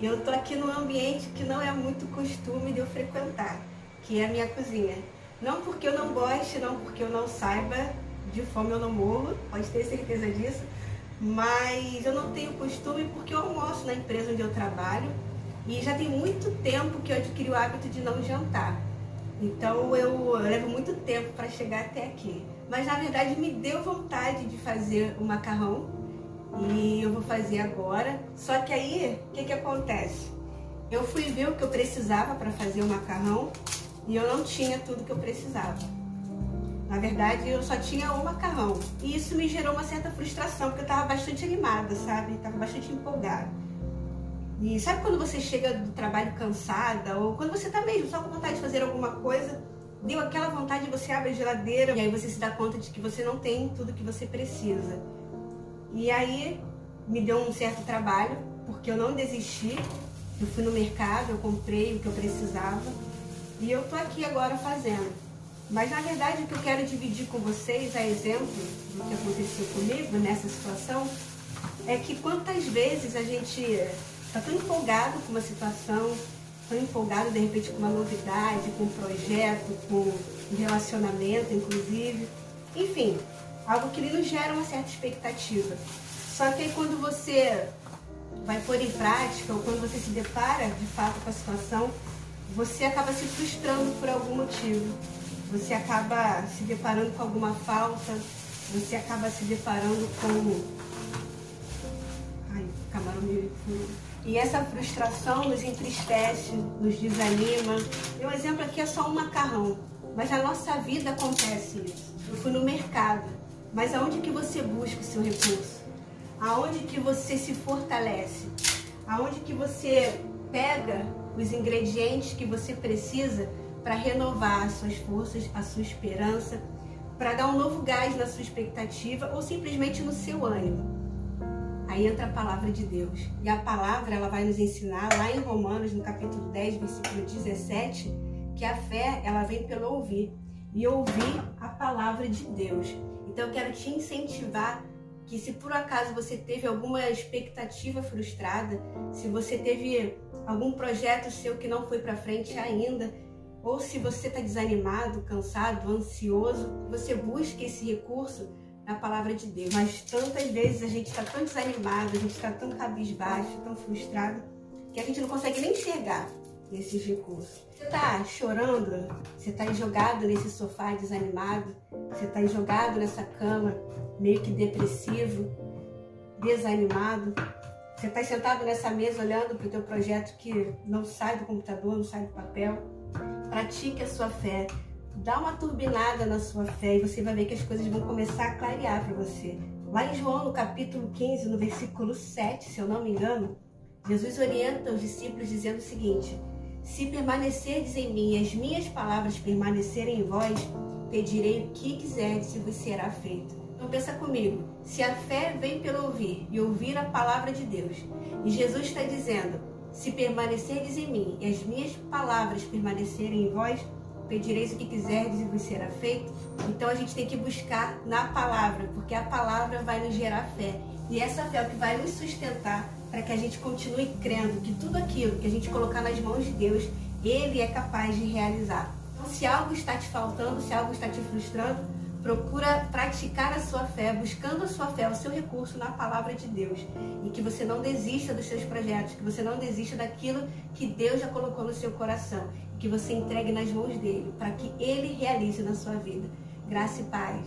Eu tô aqui num ambiente que não é muito costume de eu frequentar, que é a minha cozinha. Não porque eu não goste, não porque eu não saiba, de fome eu não morro, pode ter certeza disso, mas eu não tenho costume porque eu almoço na empresa onde eu trabalho e já tem muito tempo que eu adquiri o hábito de não jantar. Então eu, levo muito tempo para chegar até aqui. Mas na verdade me deu vontade de fazer o macarrão e fazer agora. Só que aí, o que, que acontece? Eu fui ver o que eu precisava para fazer o macarrão e eu não tinha tudo que eu precisava. Na verdade, eu só tinha um macarrão. E isso me gerou uma certa frustração, porque eu estava bastante animada, sabe? Estava bastante empolgada. E sabe quando você chega do trabalho cansada, ou quando você está mesmo só com vontade de fazer alguma coisa, deu aquela vontade, você abre a geladeira e aí você se dá conta de que você não tem tudo que você precisa. E aí me deu um certo trabalho, porque eu não desisti. Eu fui no mercado, eu comprei o que eu precisava e eu tô aqui agora fazendo. Mas na verdade o que eu quero dividir com vocês, a exemplo do que aconteceu comigo nessa situação, é que quantas vezes a gente está tão empolgado com uma situação, tão empolgado de repente com uma novidade, com um projeto, com um relacionamento, inclusive. Enfim, algo que nos gera uma certa expectativa. Só que aí quando você vai pôr em prática, ou quando você se depara de fato com a situação, você acaba se frustrando por algum motivo. Você acaba se deparando com alguma falta, você acaba se deparando com. Ai, camarão meio e essa frustração nos entristece, nos desanima. Meu exemplo aqui é só um macarrão, mas na nossa vida acontece isso. Eu fui no mercado, mas aonde que você busca o seu recurso? Aonde que você se fortalece? Aonde que você pega os ingredientes que você precisa para renovar as suas forças, a sua esperança, para dar um novo gás na sua expectativa ou simplesmente no seu ânimo? Aí entra a palavra de Deus. E a palavra ela vai nos ensinar lá em Romanos, no capítulo 10, versículo 17, que a fé ela vem pelo ouvir e ouvir a palavra de Deus. Então eu quero te incentivar que se por acaso você teve alguma expectativa frustrada, se você teve algum projeto seu que não foi para frente ainda, ou se você está desanimado, cansado, ansioso, você busque esse recurso na palavra de Deus. Mas tantas vezes a gente está tão desanimado, a gente está tão cabisbaixo, tão frustrado, que a gente não consegue nem enxergar esses recursos. Você está chorando, você está jogado nesse sofá desanimado, você está jogado nessa cama meio que depressivo, desanimado. Você está sentado nessa mesa olhando para o teu projeto que não sai do computador, não sai do papel. Pratique a sua fé dá uma turbinada na sua fé e você vai ver que as coisas vão começar a clarear para você. Lá em João, no capítulo 15, no versículo 7, se eu não me engano, Jesus orienta os discípulos dizendo o seguinte: Se permanecerdes em mim e as minhas palavras permanecerem em vós, pedirei o que quiserdes e vos será feito. Então pensa comigo, se a fé vem pelo ouvir e ouvir a palavra de Deus, e Jesus está dizendo, se permanecerdes em mim e as minhas palavras permanecerem em vós, pedireis o que quiserdes e vos será feito. Então a gente tem que buscar na palavra, porque a palavra vai nos gerar fé. E essa fé é o que vai nos sustentar para que a gente continue crendo que tudo aquilo que a gente colocar nas mãos de Deus, Ele é capaz de realizar. Então, se algo está te faltando, se algo está te frustrando, procura praticar a sua fé, buscando a sua fé, o seu recurso na palavra de Deus. E que você não desista dos seus projetos, que você não desista daquilo que Deus já colocou no seu coração que você entregue nas mãos dele, para que ele realize na sua vida. Graça e paz.